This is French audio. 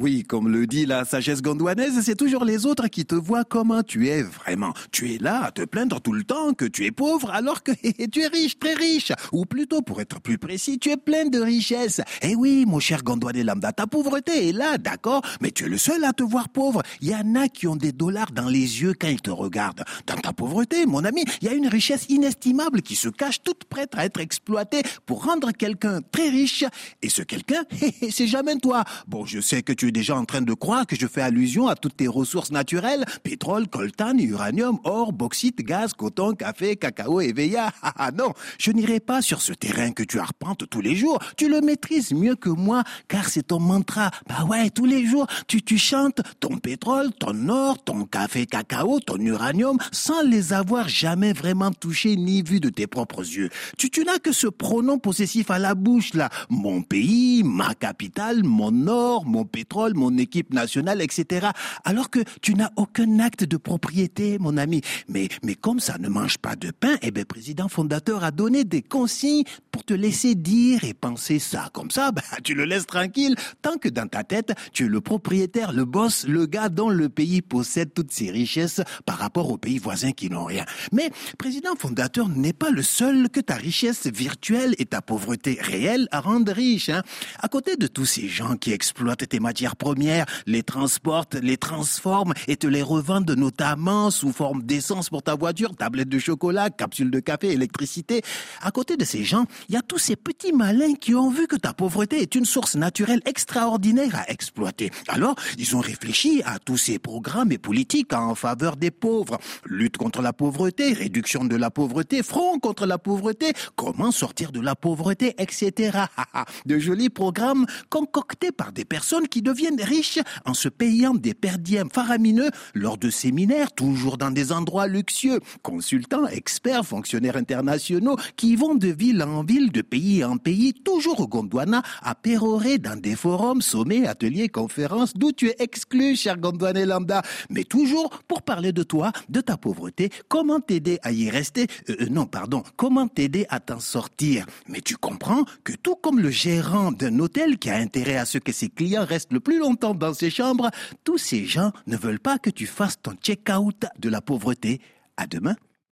Oui, comme le dit la sagesse gondouanaise, c'est toujours les autres qui te voient comme tu es vraiment. Tu es là à te plaindre tout le temps que tu es pauvre alors que tu es riche, très riche. Ou plutôt, pour être plus précis, tu es plein de richesses. Eh oui, mon cher gondouanais lambda, ta pauvreté est là, d'accord, mais tu es le seul à te voir pauvre. Il y en a qui ont des dollars dans les yeux quand ils te regardent. Dans ta pauvreté, mon ami, il y a une richesse inestimable qui se cache toute prête à être exploitée pour rendre quelqu'un très riche. Et ce quelqu'un, c'est jamais toi. Bon, je sais que tu tu es déjà en train de croire que je fais allusion à toutes tes ressources naturelles pétrole, coltan, uranium, or, bauxite, gaz, coton, café, cacao et veilla. Ah, ah non, je n'irai pas sur ce terrain que tu arpentes tous les jours. Tu le maîtrises mieux que moi, car c'est ton mantra. Bah ouais, tous les jours, tu, tu chantes ton pétrole, ton or, ton café, cacao, ton uranium, sans les avoir jamais vraiment touchés ni vus de tes propres yeux. Tu n'as que ce pronom possessif à la bouche, là. Mon pays, ma capitale, mon or, mon pétrole mon équipe nationale, etc. Alors que tu n'as aucun acte de propriété, mon ami. Mais, mais comme ça ne mange pas de pain, eh bien, président fondateur a donné des consignes pour te laisser dire et penser ça. Comme ça, bah, tu le laisses tranquille, tant que dans ta tête, tu es le propriétaire, le boss, le gars dont le pays possède toutes ses richesses par rapport aux pays voisins qui n'ont rien. Mais président fondateur n'est pas le seul que ta richesse virtuelle et ta pauvreté réelle rendent riche. Hein. À côté de tous ces gens qui exploitent tes matières premières, les transportent, les transforment et te les revendent notamment sous forme d'essence pour ta voiture, tablette de chocolat, capsule de café, électricité. À côté de ces gens, il y a tous ces petits malins qui ont vu que ta pauvreté est une source naturelle extraordinaire à exploiter. Alors, ils ont réfléchi à tous ces programmes et politiques en faveur des pauvres. Lutte contre la pauvreté, réduction de la pauvreté, front contre la pauvreté, comment sortir de la pauvreté, etc. de jolis programmes concoctés par des personnes qui deviennent riches en se payant des perdièmes faramineux lors de séminaires, toujours dans des endroits luxueux. Consultants, experts, fonctionnaires internationaux qui vont de ville en ville, de pays en pays, toujours au Gondwana, à pérorer dans des forums, sommets, ateliers, conférences, d'où tu es exclu, cher Gondwanais lambda. Mais toujours pour parler de toi, de ta pauvreté, comment t'aider à y rester, euh, euh, non, pardon, comment t'aider à t'en sortir. Mais tu comprends que tout comme le gérant d'un hôtel qui a intérêt à ce que ses clients restent le plus longtemps dans ces chambres, tous ces gens ne veulent pas que tu fasses ton check-out de la pauvreté. À demain.